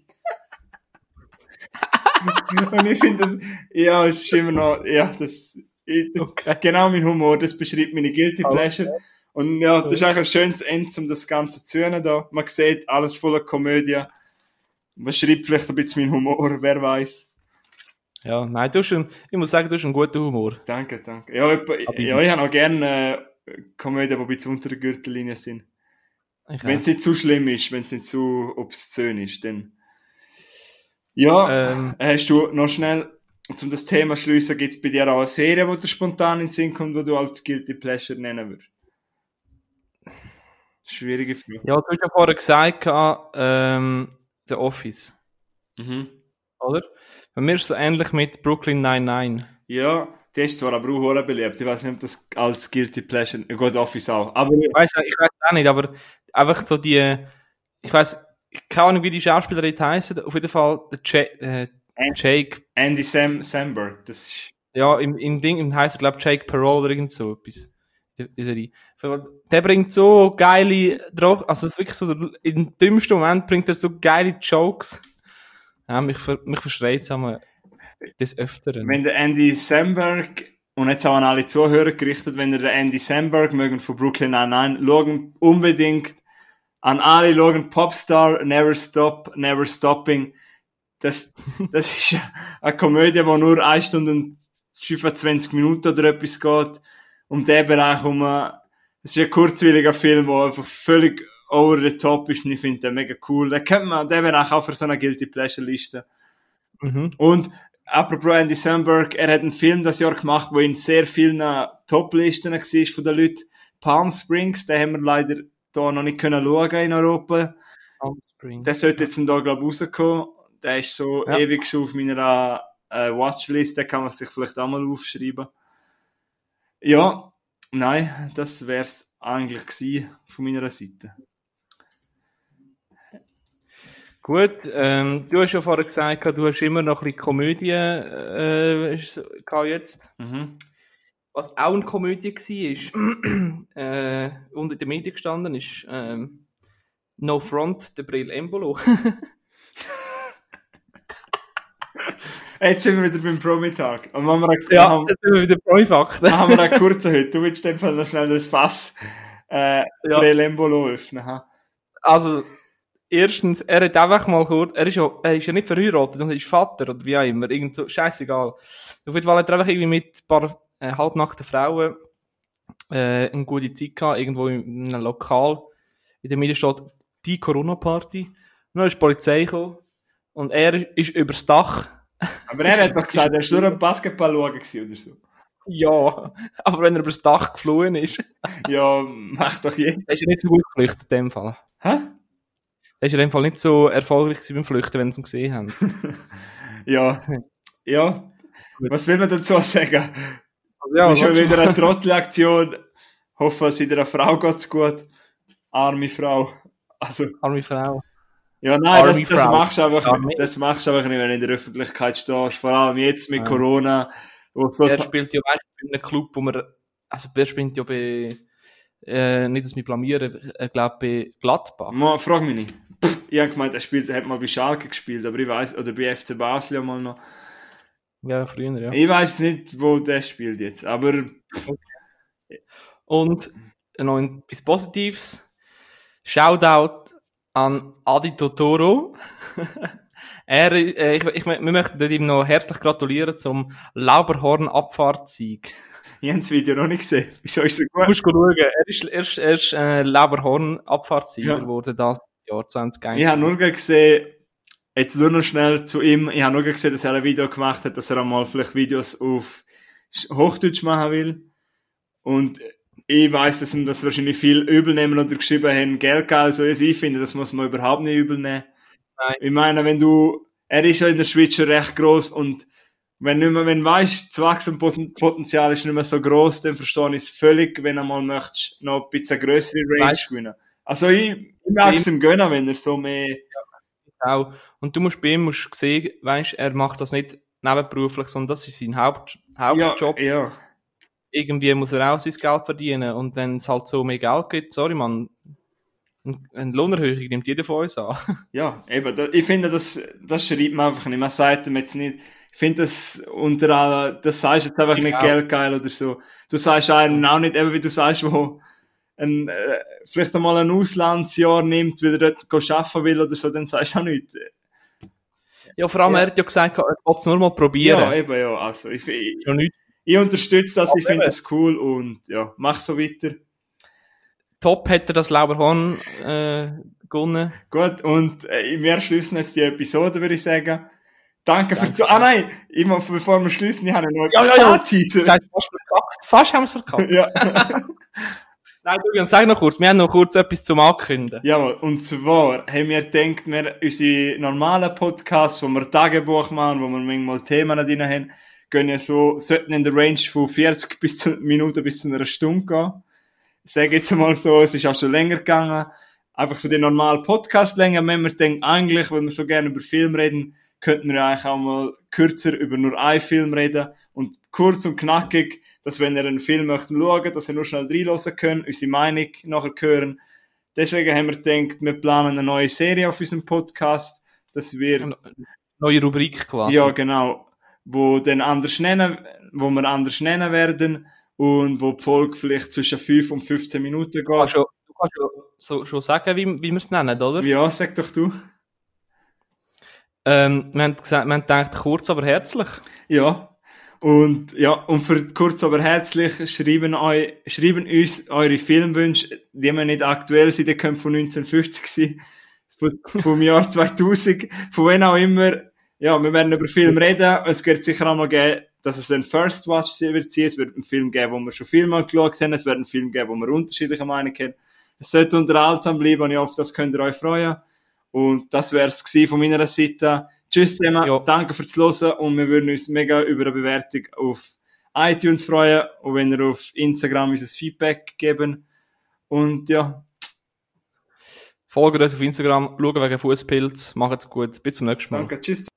und ich finde das, ja, es ist immer noch, ja, das, ich, das Okay. genau mein Humor, das beschreibt meine Guilty Pleasure. Und ja, das ist eigentlich ein schönes Ende, um das Ganze zu hören da. Man sieht, alles voller Komödie. Man schreibt vielleicht ein bisschen mein Humor, wer weiß. Ja, nein, du hast einen, ich muss sagen, du hast einen guten Humor. Danke, danke. Ja, etwa- ja ich habe auch gerne äh, Komödien, die ein bisschen unter der Gürtellinie sind. Ich Wenn es nicht zu schlimm ist, wenn es nicht zu obszön ist, dann. Ja, Ähm, hast du noch schnell, um das Thema zu schliessen, gibt es bei dir auch eine Serie, die dir spontan in den Sinn kommt, die du als Guilty Pleasure nennen würdest? Schwierige Frage. ja, du hast ja vorher gesagt, ähm, The Office, Mhm. oder? Bei mir ist es so ähnlich mit Brooklyn 99. Ja, die ist zwar aber auch beliebt. Ich weiß nicht, ob das als Guilty Pleasure, gut, Office auch. Aber Ich weiß ich weiß auch nicht, aber einfach so die, ich weiß, keine Ahnung, wie die Schauspielerin heißt, auf jeden Fall der äh, Jake, Andy Sam Samberg, das ist, ja, im, im Ding, im heißt er, glaube Jake Parole oder irgend so etwas. Der bringt so geile, Dro- also wirklich so, im dümmsten Moment bringt er so geile Jokes. Ja, mich, ver, mich verschreit es des Öfteren. wenn der Andy Samberg, und jetzt auch an alle Zuhörer gerichtet, wenn ihr den Andy Samberg mögen von Brooklyn Nine-Nine, schauen unbedingt an alle schauen Popstar, Never Stop, Never Stopping. Das, das ist eine Komödie, die nur 1 Stunde und 25 Minuten oder etwas geht. Um den Bereich um, es ist ein kurzwilliger Film, der einfach völlig over the top ist und ich finde den mega cool. Den kennt man, den Bereich auch für so eine Guilty Pleasure Liste. Mhm. Und apropos Andy Samberg, er hat einen Film das Jahr gemacht, wo in sehr vielen Top-Listen war von den Leuten. Palm Springs, den haben wir leider da noch nicht können schauen in Europa. Palm Springs. Der sollte jetzt da, glaube ich, rauskommen. Der ist so Ja. ewig schon auf meiner äh, Watchlist, den kann man sich vielleicht auch mal aufschreiben. Ja, nein, das wär's eigentlich gewesen von meiner Seite. Gut, ähm, du hast ja vorher gesagt, du hast immer noch ein bisschen Komödie äh, jetzt. Mhm. Was auch eine Komödie war, äh, unter den Medien gestanden ist ähm, No Front, der Brill Embolo. Jetzt sind wir wieder beim Promitag. Und wir einen, ja, machen, jetzt sind wir wieder Promi-Fakten. machen wir einen kurzen heute. Du willst in dem Fall noch schnell das Fass äh, Ja. Prelembolo öffnen. Ha? Also, erstens, er hat einfach mal kurz, er ist ja, er ist ja nicht verheiratet und ist Vater oder wie auch immer, irgend so, scheißegal. Auf jeden Fall hat er einfach irgendwie mit ein paar äh, halbnackten Frauen äh, eine gute Zeit gehabt, irgendwo in einem Lokal. In der Mitte steht die Corona-Party. Und dann ist die Polizei gekommen und er ist übers Dach. Aber er hat doch gesagt, er war nur am Basketball schauen oder so. Ja, aber wenn er übers Dach geflohen ist, Ja, mach doch je. dann ist er nicht so gut geflüchtet in dem Fall. Hä? Ist er in dem Fall nicht so erfolgreich beim Flüchten, wenn sie ihn gesehen haben. Ja. Ja. Was will man dazu sagen? Ja, das ist schon wieder eine Trottelaktion. Hoffe, es der Frau geht's gut. Arme Frau. Also, Arme Frau. ja, nein, das, Arme das Frau. machst du einfach nicht. Das machst du einfach nicht, wenn du in der Öffentlichkeit stehst. Vor allem jetzt mit Ja. Corona. Wo so Er spielt ja du, bei einem Club, wo man, also er spielt ja bei, äh, nicht, dass wir blamieren, ich glaube bei Gladbach. Ma, frag mich nicht. Ich habe gemeint, er, spielt, er hat mal bei Schalke gespielt, aber ich weiß oder bei FC Basel mal noch. Ja, früher, ja. Ich weiß nicht, wo der spielt jetzt, aber Und noch etwas Positives. Shoutout an Adi Totoro. er, äh, ich, ich, wir möchten ihm noch herzlich gratulieren zum Lauberhorn-Abfahrtsieg. ich habe das Video noch nicht gesehen. Wieso ist es so Du gut? musst schauen, er ist, er ist, er ist äh, Lauberhorn-Abfahrtssieger Ja. geworden, das Jahr 2021. Ich habe nur gesehen, jetzt nur noch schnell zu ihm, ich habe nur gesehen, dass er ein Video gemacht hat, dass er einmal vielleicht Videos auf Sch- Hochdeutsch machen will. Und ich weiß, dass ihm das wahrscheinlich viel übel nehmen oder geschrieben haben, Geld also ich finde, das muss man überhaupt nicht übel nehmen. Nein. Ich meine, wenn du, er ist ja in der Schweiz schon recht groß und wenn nicht mehr, wenn du weißt, das Wachstumspotenzial ist nicht mehr so groß, dann verstehe ich es völlig, wenn du mal möchtest, noch ein bisschen größere Range Weißt- gewinnen. Also ich, ich mag es ihm gönnen, wenn er so mehr, auch. Und du musst bei ihm musst sehen, weißt, er macht das nicht nebenberuflich, sondern das ist sein Haupt, Hauptjob. ja. Irgendwie muss er auch sein Geld verdienen. Und wenn es halt so mehr Geld gibt, sorry man, ein- eine Lohnerhöhung nimmt jeder von uns an. Ja, eben, da, ich finde, das, das schreibt man einfach nicht. Man sagt ihm jetzt nicht, ich finde das unter aller, das sagst jetzt einfach Ich nicht auch. geldgeil oder so. Du sagst einen auch nicht, eben wie du sagst, wo ein, äh, vielleicht einmal ein Auslandsjahr nimmt, weil er dort arbeiten will oder so, dann sagst du auch nicht. Ja, vor allem, Ja. er hat ja gesagt, er wollte es nur mal probieren. Ja, eben, ja. Also, ich, ich, nicht ich unterstütze das, ich finde das cool und ja, mach so weiter. top hätte er das Lauberhorn äh, gewonnen. Gut, und äh, wir schließen jetzt die Episode, würde ich sagen. Danke für Danke. zu. Ah nein, immer bevor wir schließen, ich habe noch Ja, ja, ja. Teaser. Fast verkackt. Fast haben wir es verkackt. Ja. Nein, du, sag noch kurz. Wir haben noch kurz etwas zum Ankünden. Jawohl, und zwar haben wir gedacht, wir, unsere normalen Podcasts, wo wir Tagebuch machen, wo wir manchmal Themen drin haben, gehen ja so, sollten in der Range von 40 bis zu, Minuten bis zu einer Stunde gehen. Ich sage jetzt mal so, es ist auch schon länger gegangen. Einfach so die normale Podcast-Länge, wenn wir denken, eigentlich, wenn wir so gerne über Film reden, könnten wir eigentlich auch mal kürzer über nur einen Film reden und kurz und knackig, dass wenn ihr einen Film möchten schauen, dass ihr nur schnell reinhören könnt, unsere Meinung nachher hören. Deswegen haben wir gedacht, wir planen eine neue Serie auf unserem Podcast, dass wir, Neue Rubrik quasi. ja genau, wo dann anders nennen, wo wir anders nennen werden und wo die Folge vielleicht zwischen 5 und 15 Minuten Du kannst geht. schon, du kannst schon, so, schon sagen, wie, wie wir es nennen, oder? Ja, sag doch du. Ähm, wir haben gesagt, wir haben gedacht, kurz, aber herzlich. Ja. Und ja, und für kurz aber herzlich schreiben, eu, schreiben uns eure Filmwünsche, die wir nicht aktuell sind, die können von 1950 sein, von, vom Jahr 2000, von wann auch immer. Ja, wir werden über Film reden. Es wird sicher auch mal geben, dass es ein First Watch wird sein. Es wird einen Film geben, wo wir schon viel mal geschaut haben. Es wird einen Film geben, wo wir unterschiedliche Meinungen haben. Es sollte unterhaltsam bleiben und ich hoffe, das könnt ihr euch freuen. Und das wär's gewesen von meiner Seite. Tschüss zusammen, Ja. danke fürs Hören und wir würden uns mega über eine Bewertung auf iTunes freuen und wenn ihr auf Instagram unser Feedback geben. Und ja, Folgt uns auf Instagram, schaut wegen Fußpilz. Macht's gut. Bis zum nächsten Mal. danke, tschüss.